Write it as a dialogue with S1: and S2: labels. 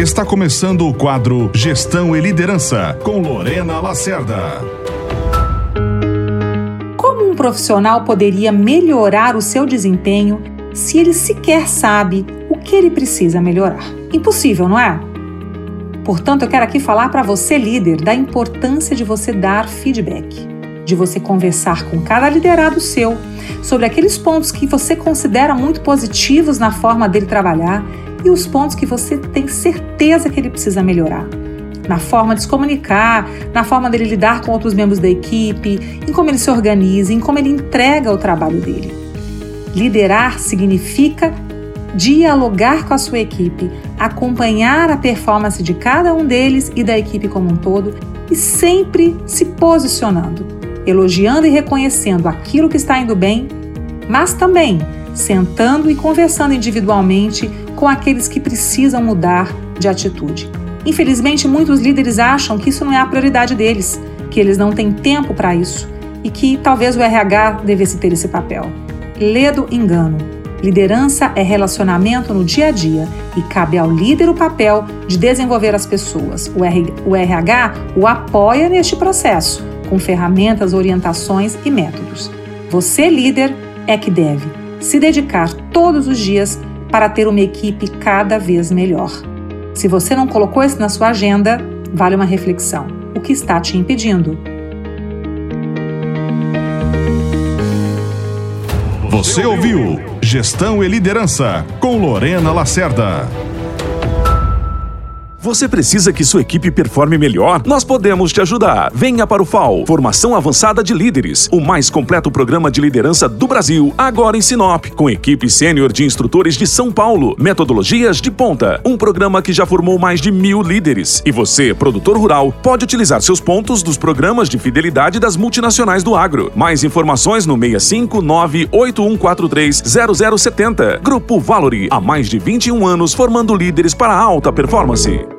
S1: Está começando o quadro Gestão e Liderança com Lorena Lacerda.
S2: Como um profissional poderia melhorar o seu desempenho se ele sequer sabe o que ele precisa melhorar? Impossível, não é? Portanto, eu quero aqui falar para você, líder, da importância de você dar feedback, de você conversar com cada liderado seu sobre aqueles pontos que você considera muito positivos na forma dele trabalhar e os pontos que você tem certeza que ele precisa melhorar. Na forma de se comunicar, na forma dele lidar com outros membros da equipe, em como ele se organiza, em como ele entrega o trabalho dele. Liderar significa dialogar com a sua equipe, acompanhar a performance de cada um deles e da equipe como um todo e sempre se posicionando, elogiando e reconhecendo aquilo que está indo bem, mas também sentando e conversando individualmente com aqueles que precisam mudar de atitude. Infelizmente, muitos líderes acham que isso não é a prioridade deles, que eles não têm tempo para isso e que talvez o RH devesse ter esse papel. Ledo engano. Liderança é relacionamento no dia a dia e cabe ao líder o papel de desenvolver as pessoas. O RH o apoia neste processo, com ferramentas, orientações e métodos. Você, líder, é que deve se dedicar todos os dias para ter uma equipe cada vez melhor. Se você não colocou isso na sua agenda, vale uma reflexão. O que está te impedindo?
S1: Você ouviu Gestão e Liderança com Lorena Lacerda.
S3: Você precisa que sua equipe performe melhor? Nós podemos te ajudar. Venha para o FAO, Formação Avançada de Líderes, o mais completo programa de liderança do Brasil, agora em Sinop, com equipe sênior de instrutores de São Paulo, metodologias de ponta, um programa que já formou mais de mil líderes. E você, produtor rural, pode utilizar seus pontos dos programas de fidelidade das multinacionais do agro. Mais informações no 65981430070. Grupo Valori, há mais de 21 anos formando líderes para alta performance.